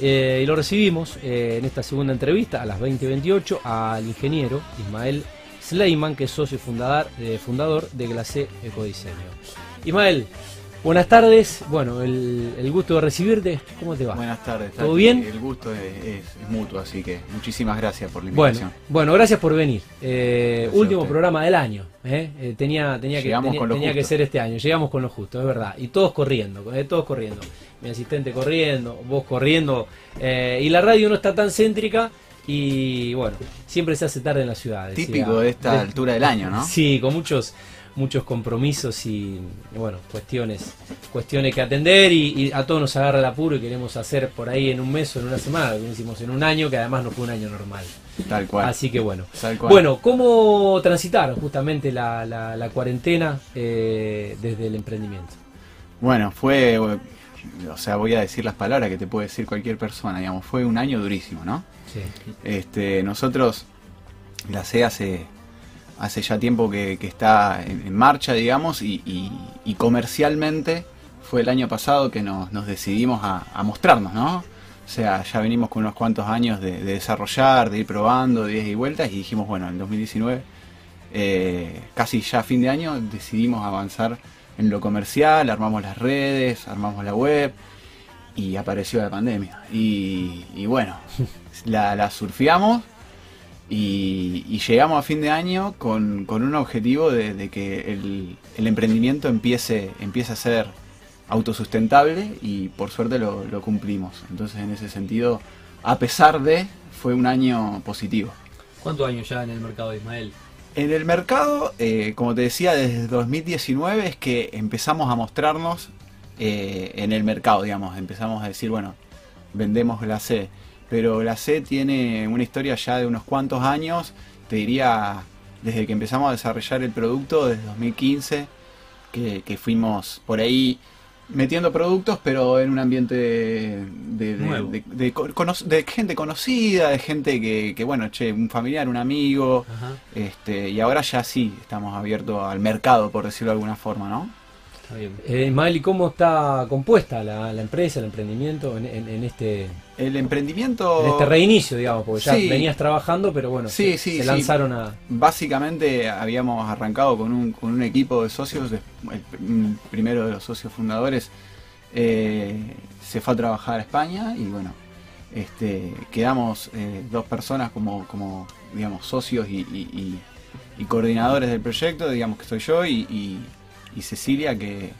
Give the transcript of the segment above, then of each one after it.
eh, y lo recibimos eh, en esta segunda entrevista a las 20.28 al ingeniero Ismael Sleiman, que es socio fundador, eh, fundador de Glacé Ecodiseño. Ismael, buenas tardes. Bueno, el, el gusto de recibirte. ¿Cómo te va? Buenas tardes. ¿Todo Tati. bien? El gusto es, es- es mutuo, así que muchísimas gracias por la Bueno, invitación. bueno, gracias por venir. Eh, Gracias último programa del año. ¿eh? Eh, tenía tenía, que, tenía, que ser este año. Llegamos con lo justo, es verdad. Y todos corriendo, eh, todos corriendo. Mi asistente corriendo, vos corriendo. eh, y la radio no está tan céntrica. Y bueno, siempre se hace tarde en la ciudad. decía- Típico de esta de- altura del año, ¿no? Sí, con muchos muchos compromisos y bueno, cuestiones cuestiones que atender y, y a todos nos agarra el apuro y queremos hacer por ahí en un mes o en una semana, lo hicimos en un año, que además no fue un año normal. Tal cual. Así que bueno. Tal cual. Bueno, ¿cómo transitaron justamente la, la- la cuarentena eh, desde el emprendimiento? Bueno, fue, o sea, voy a decir las palabras que te puede decir cualquier persona, digamos, fue un año durísimo, ¿no? Sí. Este, nosotros, la C hace, hace ya tiempo que, que está en, en marcha, digamos, y, y- y comercialmente fue el año pasado que nos, nos decidimos a, a mostrarnos, ¿no? O sea, ya venimos con unos cuantos años de, de desarrollar, de ir probando, de y vueltas, y dijimos, bueno, en 2019, eh, casi ya a fin de año, decidimos avanzar en lo comercial, armamos las redes, armamos la web, y apareció la pandemia. Y, y bueno, la, la surfeamos y, y llegamos a fin de año con, con un objetivo de, de que el, el emprendimiento empiece, empiece a ser autosustentable y por suerte lo, lo cumplimos. Entonces en ese sentido, a pesar de, fue un año positivo. ¿Cuántos años ya en el mercado, Ismael? En el mercado, eh, como te decía, desde 2019 es que empezamos a mostrarnos eh, en el mercado, digamos. Empezamos a decir, bueno, vendemos glacé. Pero glacé tiene una historia ya de unos cuantos años, te diría, desde que empezamos a desarrollar el producto, desde 2015, que, que fuimos por ahí metiendo productos, pero en un ambiente de, cono- gente conocida, de gente que, que, bueno, che, un familiar, un amigo, Ajá, este, y ahora ya sí estamos abiertos al mercado, por decirlo de alguna forma, ¿no? Eh, Ismael, ¿y cómo está compuesta la, la empresa, el emprendimiento en, en- en este, El emprendimimiento. en este reinicio, digamos? Porque ya Sí. venías trabajando, pero bueno, Sí, se, sí, se sí. lanzaron a... Básicamente habíamos arrancado con un, con un equipo de socios, de- el primero de los socios fundadores eh, se fue a trabajar a España y bueno, este, quedamos eh, dos personas como, como digamos, socios y, y- y- y coordinadores del proyecto, digamos que soy yo y, y- Cecilia que,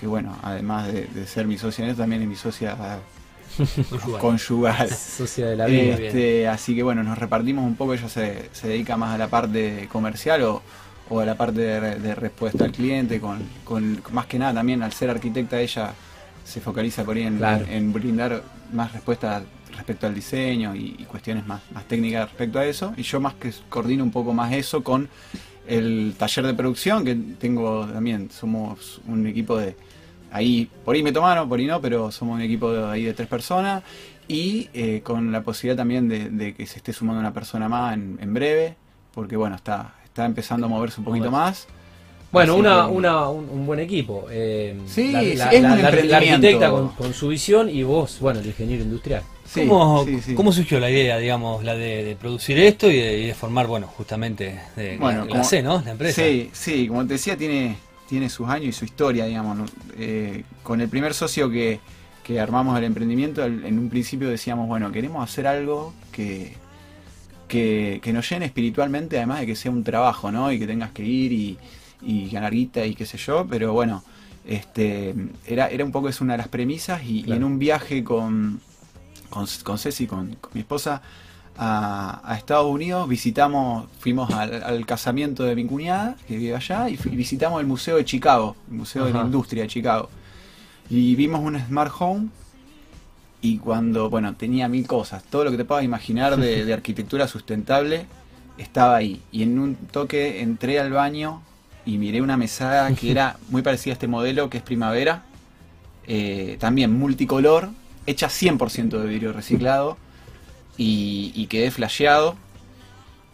que bueno, además de, de ser mi socia en también es mi socia Conyugal. Socia de la vida. Este, así que bueno, nos repartimos un poco, ella se, se dedica más a la parte comercial o, o a la parte de, re- de respuesta al cliente, con, con más que nada también al ser arquitecta ella se focaliza por ahí en, Claro. en brindar más respuesta respecto al diseño y, y cuestiones más, más técnicas respecto a eso, y yo más que coordino un poco más eso con el taller de producción, que tengo también, somos un equipo de, ahí, por ahí me tomaron, por ahí no, pero somos un equipo de, ahí de tres personas, y eh, con la posibilidad también de, de que se esté sumando una persona más en, en breve, porque bueno, está, está empezando a moverse un poquito más. Bueno, una, que- una, un, un buen equipo. eh, Sí, la, es la- un la- arquitecta con, con su visión y vos, bueno, el ingeniero industrial. Sí, ¿Cómo, sí, sí. cómo surgió la idea, digamos, la de, de producir esto y de, y de formar, bueno, justamente de Bueno, la, como- C, ¿no? La empresa. Sí, sí, como te decía, tiene, tiene sus años y su historia, digamos. Eh, con el primer socio que, que armamos el emprendimiento, en un principio decíamos, bueno, queremos hacer algo que, que, que nos llene espiritualmente, además de que sea un trabajo, ¿no? Y que tengas que ir y, y ganar guita y qué sé yo, pero bueno, este era, era un poco es una de las premisas y, y en un viaje con, con, con Ceci, con, con mi esposa, a, a Estados Unidos, visitamos, fuimos al, al casamiento de mi cuñada, que vive allá, y visitamos el Museo de Chicago, el Museo de la. Industria de Chicago. Y vimos un Smart Home, y cuando, bueno, tenía mil cosas, todo lo que te puedas imaginar de, de arquitectura sustentable estaba ahí. Y en un toque entré al baño y miré una mesada que era muy parecida a este modelo, que es Primavera, eh, también multicolor, hecha 100% de vidrio reciclado, y, y quedé flasheado.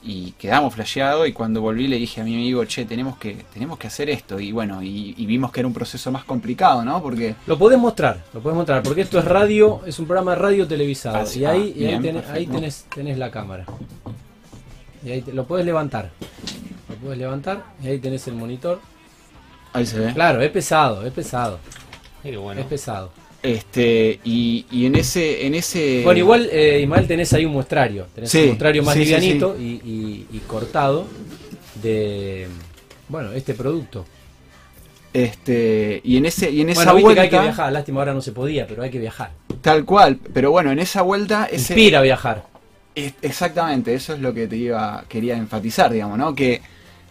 y quedamos flasheados y cuando volví le dije a mi amigo, che, tenemos que, tenemos que hacer esto y bueno, y, y vimos que era un proceso más complicado, ¿no? Porque Lo podés mostrar, lo podés mostrar, porque esto es radio, es un programa de radio televisado. Ah, sí. y ahí, Ah, y ahí, tenés, ahí perfecto. tenés, tenés la cámara. Y ahí te- lo puedes levantar. Lo puedes levantar y ahí tenés el monitor. ahí se ve. Claro, es pesado, es pesado, Qué bueno. es pesado. Este, y, y en ese, en ese. Bueno, igual, eh, Ismael, tenés ahí un muestrario. Tenés Sí, un muestrario más sí, sí, livianito Y, y- y cortado de, bueno, este producto. Este, y en ese, y en esa Bueno, viste que hay vuelta. que viajar. Lástima, ahora no se podía, pero hay que viajar. Tal cual. Pero bueno, en esa vuelta. Ese, Inspira a viajar. Es- Exactamente, eso es lo que te iba, quería enfatizar, digamos, ¿no? Que,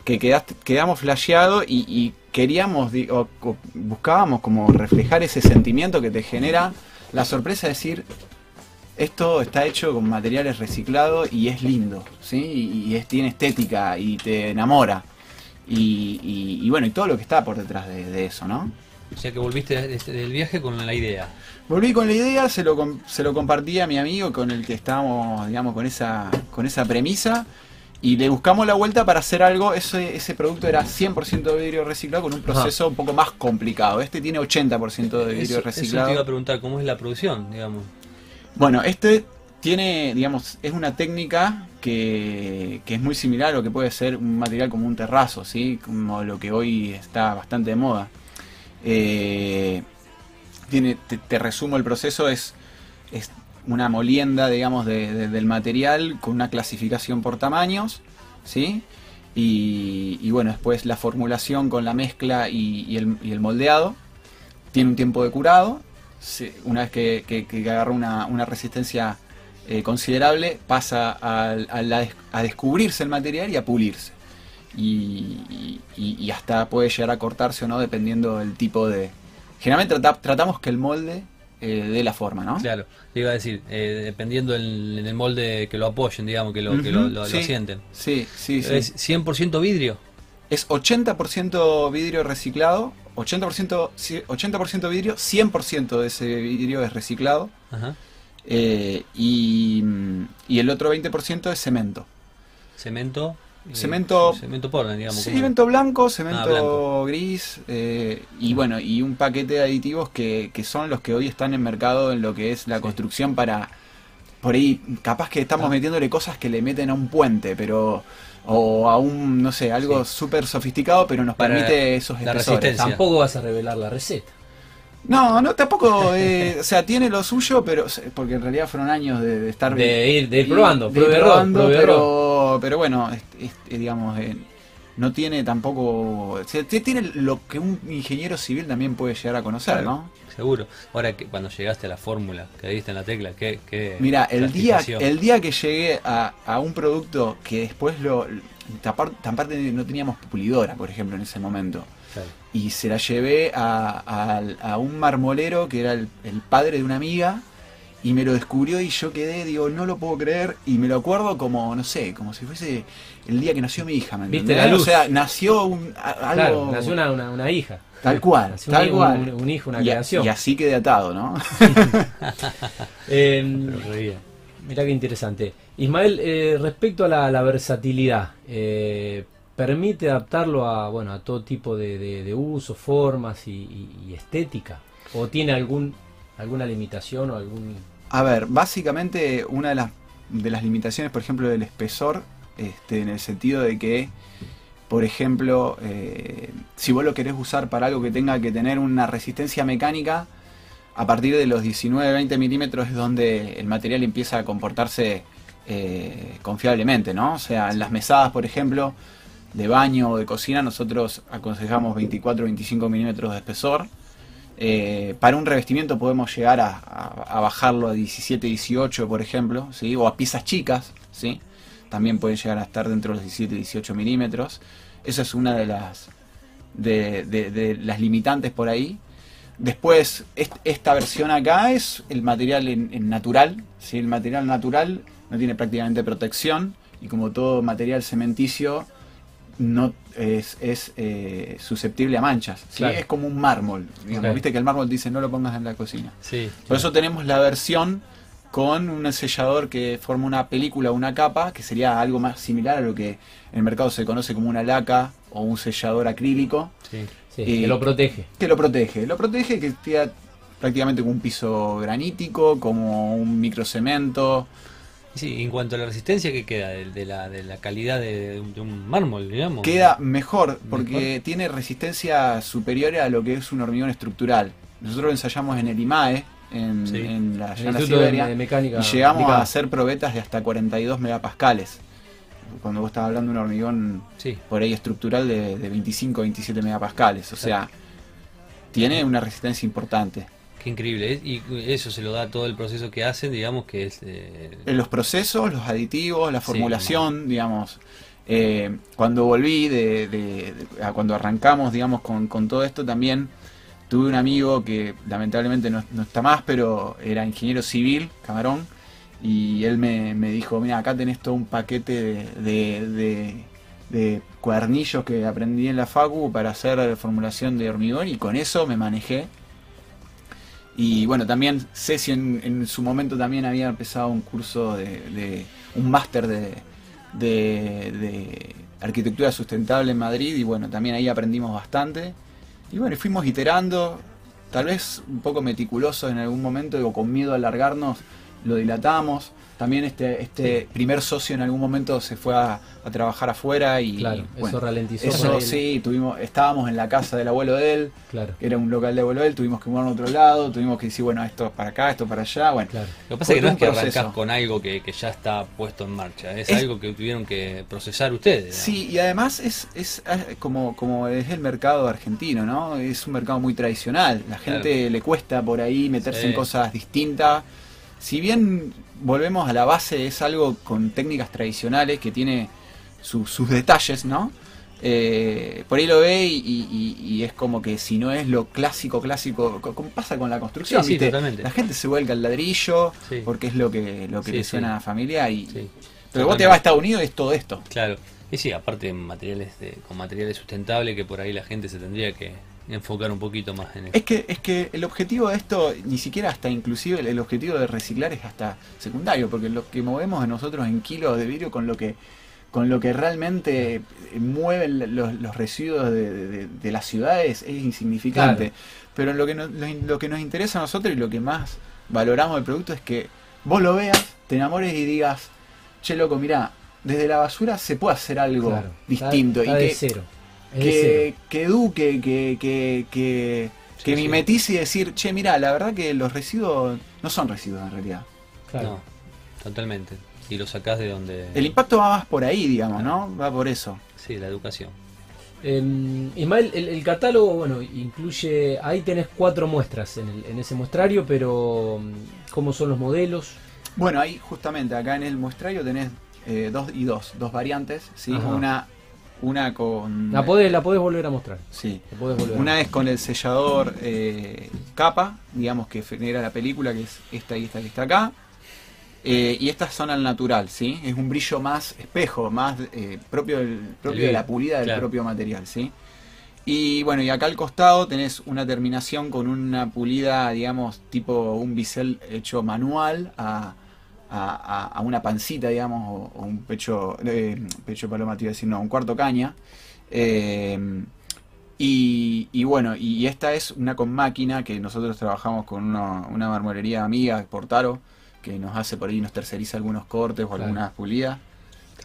que quedaste- quedamos flasheados y queríamos, o- buscábamos como reflejar ese sentimiento que te genera la sorpresa de decir, esto está hecho con materiales reciclados y es lindo, ¿sí? Y, es, tiene estética y te enamora. Y, y- y bueno, y todo lo que está por detrás de, de eso, ¿no? O sea que volviste de- de- del viaje con la idea. Volví con la idea, se lo, se lo compartí a mi amigo con el que estábamos, digamos, con esa, con esa premisa. Y le buscamos la vuelta para hacer algo. Ese, ese producto era 100% de vidrio reciclado con un proceso un poco más complicado. Este tiene 80% de vidrio Eso, eso te reciclado. iba a preguntar, ¿cómo es la producción, digamos? Bueno, este tiene, digamos, es una técnica que, que es muy similar a lo que puede ser un material como un terrazo, ¿sí? Como lo que hoy está bastante de moda. Eh, tiene, te, te resumo el proceso, es, es una molienda, digamos, de- de- del material con una clasificación por tamaños, ¿sí? Y, bueno, después la formulación con la mezcla y, el, y el moldeado. Tiene un tiempo de curado. una vez que, agarra una, resistencia eh, considerable, pasa a, des- a descubrirse el material y a pulirse. Y, hasta puede llegar a cortarse o no, dependiendo del tipo de... Generalmente trata- tratamos que el molde eh, dé la forma, ¿no? Claro, te iba a decir, eh, dependiendo en, en el molde que lo apoyen, digamos, que lo, sí. sienten. Sí, sí, sí. ¿Es 100% vidrio? Es 80% vidrio reciclado, 80%, sí, 80 vidrio, 100% de ese vidrio es reciclado Ajá. eh, y, y el otro 20% es cemento. Cemento. Eh, Cemento- Cemento Portland, digamos. Cemento blanco, cemento Ah, blanco. gris eh, y bueno, y un paquete de aditivos que, que son los que hoy están en mercado en lo que es la Sí. construcción para... Por ahí, capaz que estamos Ah. metiéndole cosas que le meten a un puente, pero... O a un, no sé, algo súper sofisticado, pero nos Para permite esos espesores. Tampoco vas a revelar la receta. No, no, tampoco. eh, o sea, tiene lo suyo, pero. Porque en realidad fueron años de, de estar. De ir, de ir probando, de ir probando, error. pero, pero bueno, es- es- digamos, eh, no tiene tampoco. o sea, tiene lo que un ingeniero civil también puede llegar a conocer, Claro. ¿no? Seguro. Ahora, que cuando llegaste a la fórmula, que diste en la tecla, ¿qué, qué Mira, el día, el día que llegué a, a un producto que después lo. Aparte no teníamos pulidora, por ejemplo, en ese momento. Claro. y se la llevé a, a- a un marmolero que era el, el padre de una amiga y me lo descubrió y yo quedé, digo, no lo puedo creer y me lo acuerdo como, no sé, como si fuese el día que nació mi hija, ¿me Viste entendés? la luz. O sea, nació un, a- algo... Claro, nació una, una, una hija. Tal cual, Nació tal un, cual. Un, un hijo, una y, creación. y así quedé atado, ¿no? Eh. Mirá qué interesante. Ismael, eh, respecto a la, la versatilidad, eh, ¿permite adaptarlo a, bueno, a todo tipo de, de, de usos, formas y, y- y estética? ¿O tiene algún alguna limitación o algún... A ver, básicamente una de las, de las limitaciones, por ejemplo, del espesor, este, en el sentido de que, por ejemplo, eh, si vos lo querés usar para algo que tenga que tener una resistencia mecánica, a partir de los 19-20 milímetros es donde el material empieza a comportarse eh, confiablemente, ¿no? O sea, en las mesadas, por ejemplo, de baño o de cocina, nosotros aconsejamos 24-25 milímetros de espesor. Eh, para un revestimiento podemos llegar a, bajarlo a 17-18, por ejemplo, ¿sí? o a piezas chicas, ¿sí? también pueden llegar a estar dentro de los 17-18 milímetros. Esa es una de las, de, las limitantes por ahí. Después, est- esta versión acá es el material en natural. ¿sí? El material natural no tiene prácticamente protección y como todo material cementicio no es, es, eh, susceptible a manchas. ¿sí? Claro. Es como un mármol. digamos. Viste que el mármol dice no lo pongas en la cocina. Sí. Por eso tenemos la versión con un sellador que forma una película o una capa, que sería algo más similar a lo que en el mercado se conoce como una laca o un sellador acrílico. Sí, que lo protege. Que lo protege. Lo protege que queda prácticamente como un piso granítico, como un microcemento. Sí, en cuanto a la resistencia, ¿qué queda? De, la, de la calidad de, un mármol, digamos. Queda mejor, porque tiene resistencia superior a lo que es un hormigón estructural. Nosotros ensayamos en el IMAE, en, la llana Siberia, y llegamos a hacer probetas de hasta 42 megapascales. Cuando vos estabas hablando de un hormigón por ahí estructural de, 25 27 megapascales. O sea, tiene una resistencia importante. Qué increíble. Y eso se lo da todo el proceso que hacen, digamos, que es... Eh... Los procesos, los aditivos, la formulación, digamos. Eh, cuando volví, de, cuando arrancamos, digamos, con, con todo esto también Tuve un amigo que lamentablemente no, está más, pero era ingeniero civil, Camarón, y él me, dijo, mira, acá tenés todo un paquete de, de, cuadernillos que aprendí en la Facu para hacer formulación de hormigón y con eso me manejé. Y bueno, también Ceci en, en su momento también había empezado un curso de, un máster de, de, arquitectura sustentable en Madrid y bueno, también ahí aprendimos bastante. Y bueno, fuimos iterando, tal vez un poco meticuloso en algún momento, o con miedo a alargarnos, lo dilatamos. También este, este primer socio en algún momento se fue a, trabajar afuera y claro, eso ralentizó. Eso sí, tuvimos, estábamos en la casa del abuelo de él, claro. que era un local de abuelo de él, tuvimos que movernos a otro lado, tuvimos que decir, bueno, esto para acá, esto para allá, bueno. Lo que pasa es que no es que arrancás con algo que, ya está puesto en marcha, es, algo que tuvieron que procesar ustedes. Sí, y además es, es como, como es el mercado argentino, ¿no? Es un mercado muy tradicional, la gente le cuesta por ahí meterse en cosas distintas si bien volvemos a la base, es algo con técnicas tradicionales que tiene sus detalles, ¿no? Eh, por ahí lo ve y, es como que si no es lo clásico, clásico, como pasa con la construcción, sí, la gente se vuelca al ladrillo porque es lo que, lo que le suena a la familia y... Pero vos te vas a Estados Unidos y es todo esto. Claro. Y sí, aparte materiales con materiales sustentables que por ahí la gente se tendría que, enfocar un poquito más en eso. Es que, es que el objetivo de esto, ni siquiera hasta inclusive el, objetivo de reciclar es hasta secundario, porque lo que movemos nosotros en kilos de vidrio con lo que con lo que realmente mueven los, residuos de, las ciudades es insignificante. Pero lo que, nos, lo, que nos interesa a nosotros y lo que más valoramos del producto es que vos lo veas, te enamores y digas, che loco, mira, desde la basura se puede hacer algo distinto. y que, cero que, que eduque, que, que, que, que mimetice y decir, che, mira, la verdad que los residuos no son residuos en realidad. Claro. No, totalmente. Y lo sacás de donde... El impacto va más por ahí, digamos, ¿no? Va por eso. Sí, la educación. Eh, Ismael, el, catálogo, bueno, incluye, ahí tenés cuatro muestras en, el, en ese muestrario, pero mm, ¿cómo son los modelos? Bueno, ahí justamente acá en el muestrario tenés eh, dos y dos, dos variantes, ¿sí? Una una con. La podés, la podés volver a mostrar. Sí. una es con el sellador eh, capa, digamos que genera la película, que es esta y esta que está acá. Eh, y estas son al natural, ¿sí? Es un brillo más espejo, más eh, propio, del, propio de la pulida del propio material, ¿sí? Y bueno, y acá al costado tenés una terminación con una pulida, digamos, tipo un bisel hecho manual a, a, una pancita, digamos, o, un pecho, eh, pecho paloma, te iba a decir, no, un cuarto caña. Eh, y, bueno, y esta es una con máquina que nosotros trabajamos con una, una marmolería amiga, Portaro, que nos hace por ahí, nos terceriza algunos cortes o algunas pulidas.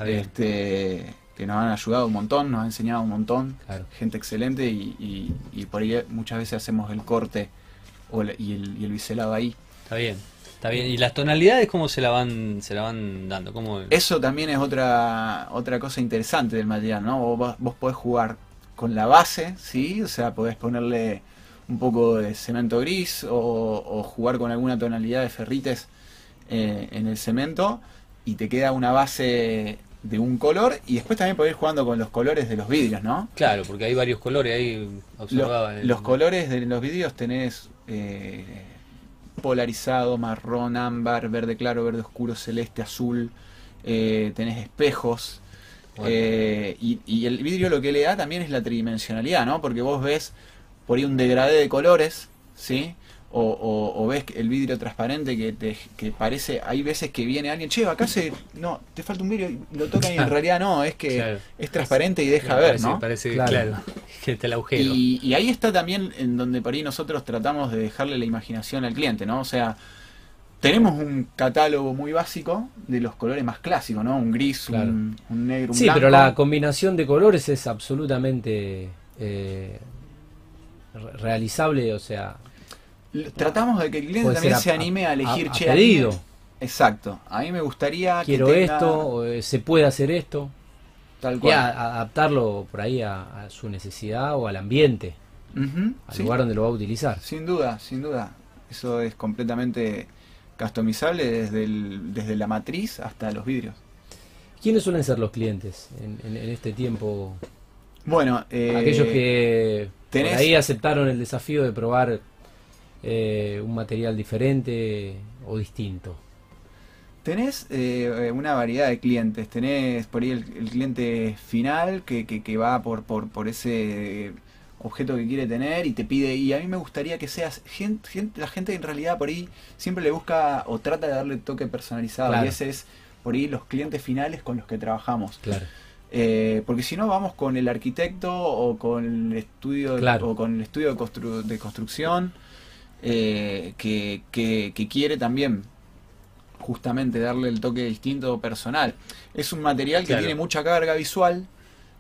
Este, que nos han ayudado un montón, nos ha enseñado un montón, gente excelente y, y, por ahí muchas veces hacemos el corte o y, el, y el biselado ahí. Está bien. Está bien. ¿Y las tonalidades cómo se la van, se la van dando? ¿Cómo... Eso también es otra, otra cosa interesante del material, ¿no? Vos, vos podés jugar con la base, ¿sí? O sea, podés ponerle un poco de cemento gris o, jugar con alguna tonalidad de ferrites eh, en el cemento y te queda una base de un color y después también podés ir jugando con los colores de los vidrios, ¿no? Claro, porque hay varios colores ahí observaba. Los, colores de los vidrios tenés eh, polarizado, marrón, ámbar, verde claro, verde oscuro, celeste, azul, eh, tenés espejos. Eh, y, el vidrio lo que le da también es la tridimensionalidad, ¿no? Porque vos ves por ahí un degradé de colores, ¿sí? O, o- o ves el vidrio transparente que te que parece, hay veces que viene alguien, che, acá se, no, te falta un vidrio y lo tocan y en realidad no, es que Claro. es transparente y deja ver, ¿no? Parece, Claro. claro. que está el agujero. Y, y ahí está también en donde por ahí nosotros tratamos de dejarle la imaginación al cliente, ¿no? O sea, tenemos un catálogo muy básico de los colores más clásicos, ¿no? Un gris, Claro. un, un negro, un Sí, blanco. pero la combinación de colores es absolutamente eh, re- realizable, o sea, Tratamos de que el cliente también se anime a, elegir, a- a che, mí- pedido. Exacto. A mí me gustaría quiero que tenga esto, eh, se puede hacer esto, tal y cual. a- adaptarlo por ahí a, su necesidad o al ambiente, Ujú, al sí. lugar donde lo va a utilizar. Sin duda, sin duda. Eso es completamente customizable desde, el- desde la matriz hasta los vidrios. ¿Quiénes suelen ser los clientes en, en- en este tiempo? Bueno, eh, Aquellos que tenés- por ahí aceptaron el desafío de probar eh, un material diferente o distinto. Tenés eh, una variedad de clientes. Tenés por ahí el, el cliente final que, que, que va por, por, por ese objeto que quiere tener y te pide. Y a mí me gustaría que seas gente, gente- la gente en realidad por ahí siempre le busca o trata de darle toque personalizado. Claro. Y ese es por ahí los clientes finales con los que trabajamos. Claro. Eh, porque si no vamos con el arquitecto o con el estudio Claro. o con el estudio de, constru- de construcción eh, que, que- que quiere también justamente darle el toque distinto personal. Es un material que Claro. tiene mucha carga visual,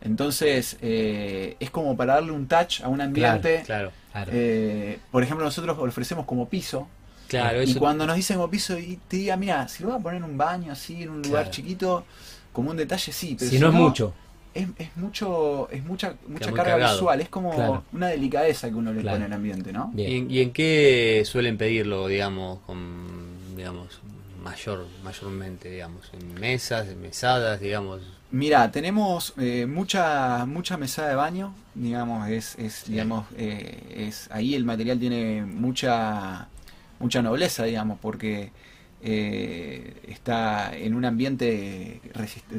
entonces eh, es como para darle un touch a un ambiente. Claro, Claro. Eh, por ejemplo, nosotros lo ofrecemos como piso. claro, Y eso. cuando nos dicen como piso y te diga, mira, si lo voy a poner en un baño así, en un lugar chiquito, como un detalle, sí, pero si no es mucho. Es, es mucho es mucha mucha carga cargado. visual es como Claro. una delicadeza que uno le Claro. pone al ambiente no. ¿Y en, y en qué suelen pedirlo, digamos, con, digamos, mayor, mayormente, digamos, en mesas, en mesadas, digamos? mira tenemos eh, mucha mucha mesada de baño digamos es, es digamos eh, es ahí el material tiene mucha mucha nobleza digamos porque eh, está en un ambiente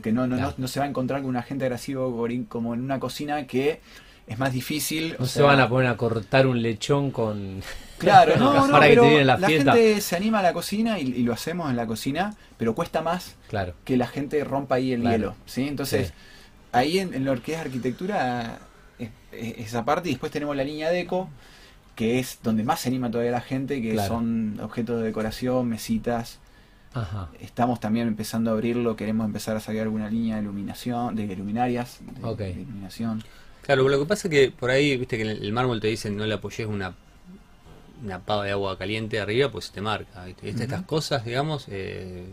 que no, no, Claro. no, no se va a encontrar con un agente agresivo como en una cocina que es más difícil No o se sea, van a poner a cortar un lechón con... Claro, no, no, Para que te la la, fiesta. gente se anima a la cocina y, y lo hacemos en la cocina, pero cuesta más Claro. que la gente rompa ahí el Claro. hielo, ¿sí? Entonces, Sí. ahí en, en lo que es arquitectura, es, es esa parte, y después tenemos la línea deco, que es donde más se anima todavía la gente, que Claro. son objetos de decoración, mesitas. Ajá. Estamos también empezando a abrirlo, queremos empezar a sacar alguna línea de iluminación, de luminarias, de, iluminación. Claro, lo que pasa es que por ahí, viste que el el mármol te dicen no le apoyes una una pava de agua caliente arriba, pues se te marca. ¿viste? Estas Ujú. cosas, digamos, eh,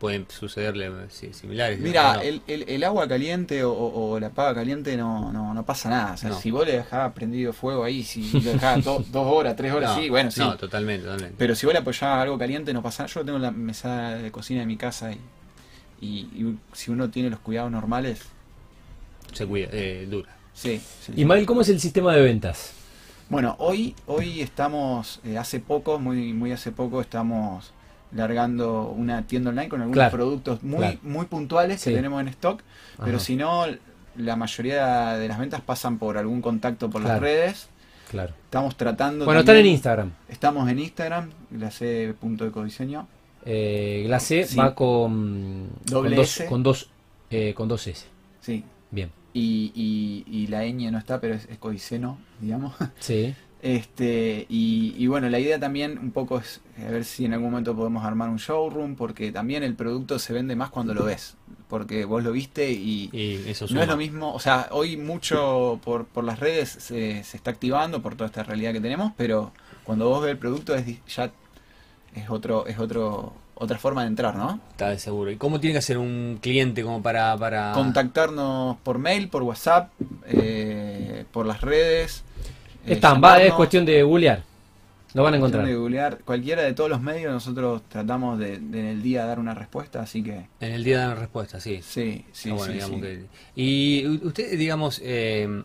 pueden sucederle sí, similares. Mira, ¿no? el, el- el agua caliente o, la pava caliente no, no, no pasa nada. O sea, No. si vos le dejabas prendido fuego ahí, si lo dejabas do- dos horas, tres horas, No, sí, bueno, sí. No, totalmente, totalmente. Pero si vos le apoyabas algo caliente, no pasa nada. Yo tengo la mesada de cocina de mi casa y, y, y si uno tiene los cuidados normales, Se cuida, eh, dura. sí. sí. Ismael, ¿cómo es el sistema de ventas? Bueno, hoy, hoy estamos, eh, hace poco, muy, muy hace poco, estamos largando una tienda online con algunos Claro, productos muy, claro. muy puntuales Sí. que tenemos en stock. Pero si no, la mayoría de las ventas pasan por algún contacto por las redes. Claro. Estamos tratando. Bueno, están en Instagram. Estamos en Instagram, glacé.ecodiseño. Eh, Glacé Sí. va con, Doble con dos, S. con dos, eh, con dos S. Sí. Bien. Y, y, y la ñ no está, pero es, es codiceno, digamos. Sí. Este, y, y bueno, la idea también un poco es a ver si en algún momento podemos armar un showroom, porque también el producto se vende más cuando lo ves, porque vos lo viste y, Y eso no es lo mismo, o sea, hoy mucho por, por las redes se, se está activando por toda esta realidad que tenemos, pero cuando vos ves el producto es ya es otro es otro otra forma de entrar, ¿no? Está de seguro. ¿Y cómo tiene que hacer un cliente como para... para... Contactarnos por mail, por WhatsApp, eh, por las redes. Eh, Están, va, es cuestión de googlear. Lo van a encontrar. de googlear cualquiera de todos los medios, nosotros tratamos de, de en el día dar una respuesta, así que En el día dan respuesta, sí. sí, sí, Ah, bueno, sí, digamos sí. que- y usted, digamos, eh,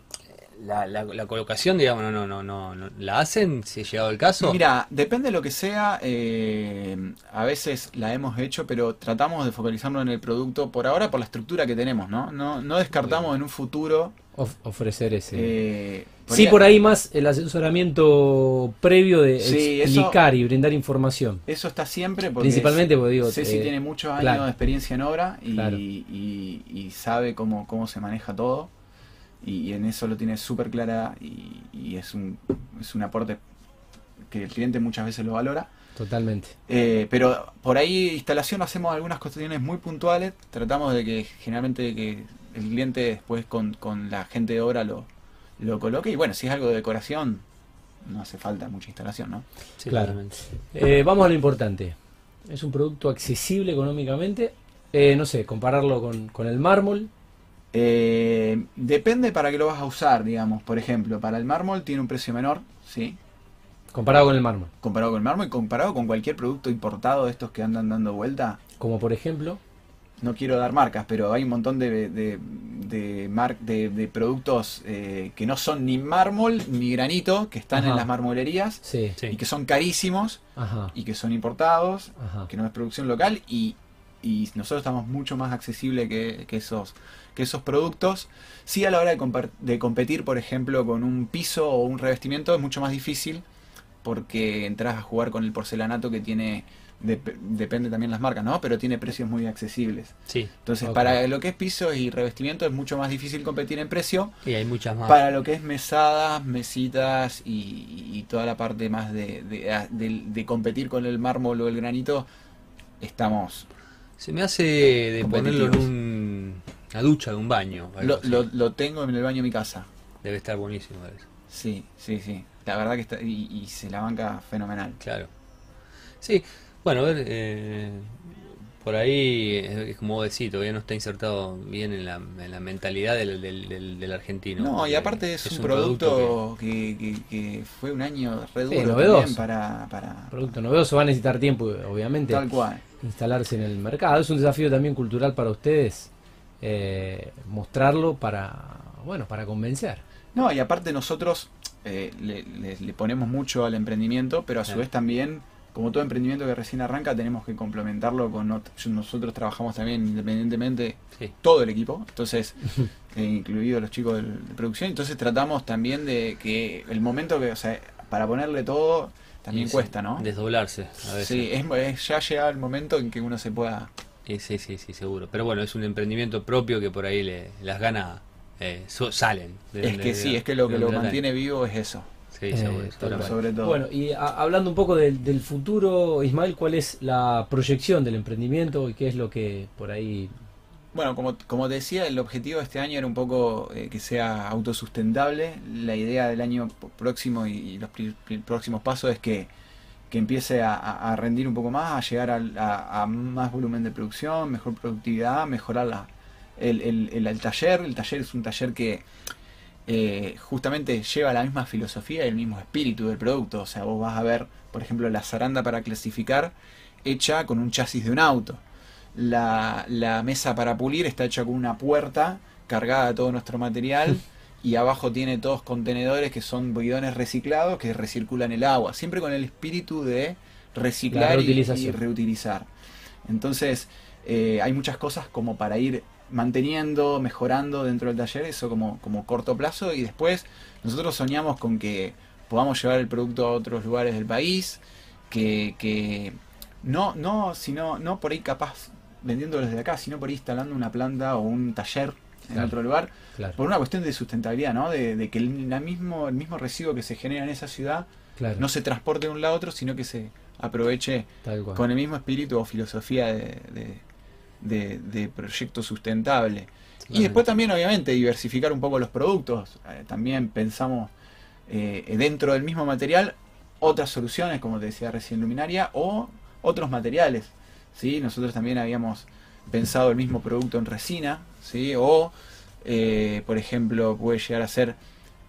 la, la, la colocación, digamos, no, no, no, no, no- ¿la hacen si ha llegado el caso? Mira, depende de lo que sea, eh, a veces la hemos hecho, pero tratamos de focalizarnos en el producto por ahora por la estructura que tenemos, ¿no? No, no descartamos en un futuro... Of- ofrecer ese. eh, sí, ahí- por ahí más el asesoramiento previo de Sí, eso- explicar y brindar información. Eso está siempre porque Principalmente, porque digo, Ceci eh, tiene muchos años claro. de experiencia en obra y, Claro. y- y sabe cómo, cómo se maneja todo y, en eso lo tiene súper clara y, y es, un, es un aporte que el cliente muchas veces lo valora. Totalmente. Eh, pero por ahí instalación hacemos algunas cuestiones muy puntuales, tratamos de que generalmente que el cliente después con, con la gente de obra lo, lo coloque y bueno, si es algo de decoración no hace falta mucha instalación, ¿no? Sí, claro. totalmente. Eh, vamos a lo importante. Es un producto accesible económicamente. Eh, no sé, compararlo con, con el mármol. Eh, depende para qué lo vas a usar, digamos. Por ejemplo, para el mármol tiene un precio menor, ¿sí? Comparado con el mármol. Comparado con el mármol y comparado con cualquier producto importado de estos que andan dando vuelta. Como por ejemplo. No quiero dar marcas, pero hay un montón de, de, de, mar- de- de productos eh, que no son ni mármol ni granito, que están Ajá. en las marmolerías Sí. Sí. y que son carísimos Ajá. y que son importados, Ajá. que no es producción local y, y nosotros estamos mucho más accesibles que, que esos que esos productos. Sí a la hora de, competir, por ejemplo, con un piso o un revestimiento es mucho más difícil porque entras a jugar con el porcelanato que tiene, dep- depende también las marcas, ¿no? Pero tiene precios muy accesibles. Sí, Entonces, para lo que es piso y revestimiento es mucho más difícil competir en precio. y hay muchas más. Para lo que es mesadas, mesitas y, y toda la parte más de- de competir con el mármol o el granito, estamos... Se me hace de ponerlo en un- una ducha de un baño. Lo, lo, lo tengo en el baño de mi casa. Debe estar buenísimo. Sí, sí, sí. La verdad que está... Y, y se la banca fenomenal. Claro. Sí, bueno, a ver, eh, por ahí es es como vos decís, todavía no está insertado bien en la, en la mentalidad del, del, del- del argentino. No, y aparte es, un, producto, que, que- que fue un año re Sí, duro novedoso. también para... para Producto novedoso va a necesitar tiempo, obviamente, tal cual. Instalarse en el mercado. Es un desafío también cultural para ustedes eh, mostrarlo para, bueno, para convencer. No, y aparte nosotros eh, le, le- le ponemos mucho al emprendimiento, pero a su Claro. vez también, como todo emprendimiento que recién arranca, tenemos que complementarlo con... Nosotros trabajamos también independientemente Sí, todo el equipo, entonces, eh, incluidos los chicos del- de producción, entonces tratamos también de que el momento que, o sea, para ponerle todo, también sí, cuesta, ¿no? Desdoblarse a veces. Sí, es, es- ya llega el momento en que uno se pueda... Sí, sí, sí, seguro. Pero bueno, es un emprendimiento propio que por ahí le, las ganas eh, so- salen. de- Es que de- sí, es que lo que lo mantiene vivo es eso, Sí, Eh, sobre todo. Bueno, y a- hablando un poco del, del futuro, Ismael, ¿cuál es la proyección del emprendimiento y qué es lo que por ahí... Bueno, como, como te decía, el objetivo de este año era un poco eh, que sea autosustentable. La idea del año próximo y, y los próximos pasos es que, que empiece a, rendir un poco más, a llegar a, a más volumen de producción, mejor productividad, mejorar la, el- el taller. El taller es un taller que eh, justamente lleva la misma filosofía y el mismo espíritu del producto. O sea, vos vas a ver, por ejemplo, la zaranda para clasificar hecha con un chasis de un auto. La, la mesa para pulir está hecha con una puerta cargada de todo nuestro material y abajo tiene todos contenedores que son bidones reciclados que recirculan el agua, siempre con el espíritu de La reciclar y- reutilizar. Entonces, eh, hay muchas cosas como para ir manteniendo, mejorando dentro del taller, eso como, como corto plazo y después nosotros soñamos con que podamos llevar el producto a otros lugares del país, que, que no, no, sino, no por ahí capaz vendiéndolo desde acá, sino por ahí instalando una planta o un taller en Claro. otro lugar, Claro, por una cuestión de sustentabilidad, ¿no? De, de que el, la mismo, el mismo residuo que se genera en esa ciudad claro, no se transporte de un lado a otro, sino que se aproveche con el mismo espíritu o filosofía de, de, de- de proyecto sustentable. Y después también, obviamente, diversificar un poco los productos. Eh, también pensamos eh, dentro del mismo material otras soluciones, como te decía recién, luminaria, o otros materiales. ¿Sí? Nosotros también habíamos pensado el mismo producto en resina, ¿sí? o, eh, por ejemplo, puede llegar a ser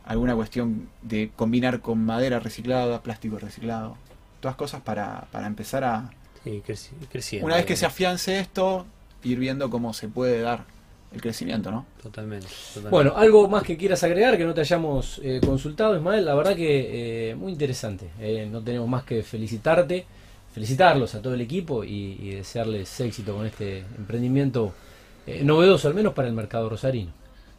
alguna cuestión de combinar con madera reciclada, plástico reciclado. Todas cosas para, para empezar a, Sí, creci- creciendo. una vez que se afiance esto, ir viendo cómo se puede dar el crecimiento, ¿no? Totalmente, totalmente. Bueno, algo más que quieras agregar que no te hayamos eh, consultado, Ismael. La verdad que eh, muy interesante. Eh, no tenemos más que felicitarte, felicitarlos a todo el equipo y, y desearles éxito con este emprendimiento eh, novedoso, al menos para el mercado rosarino.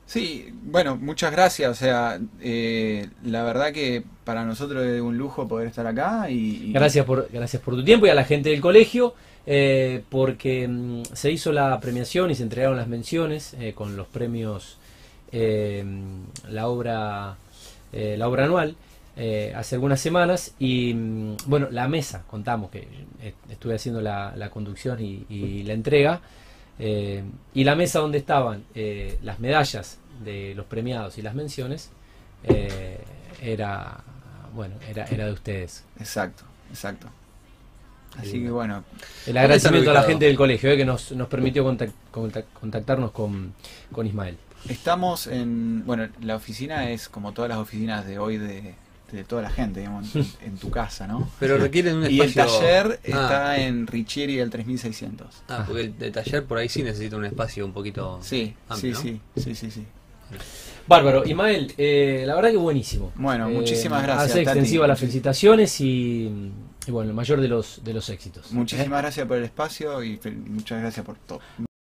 Sí, bueno, muchas gracias. O sea, eh, la verdad que para nosotros es un lujo poder estar acá y, y- Gracias por, gracias por tu tiempo y a la gente del colegio, eh, porque mm, se hizo la premiación y se entregaron las menciones con los premios, la obra, la obra anual eh, hace algunas semanas y mm, bueno, la mesa, contamos que eh, estuve haciendo la, la conducción y, y la entrega. eh, y la mesa donde estaban eh, las medallas de los premiados y las menciones era bueno era, era de ustedes Exacto, exacto. Así que bueno, el agradecimiento a la gente del colegio eh, que nos, nos permitió contac- contac- contactarnos con, con Ismael. estamos en. Bueno, la oficina es como todas las oficinas de hoy de, de toda la gente, digamos, en, en tu casa, ¿no? Pero requieren un Y el espacio. taller Ah, está en Richieri el 3600. Ah, porque el, el taller por ahí sí necesita un espacio un poquito. Sí, amplio, ¿no? sí, sí, sí, sí, sí. Bárbaro, Ismael, eh, la verdad que buenísimo. Bueno, Eh, muchísimas gracias, Hace extensiva las felicitaciones y, y bueno, el mayor de los, de los éxitos. Muchísimas gracias por el espacio y muchas gracias por todo.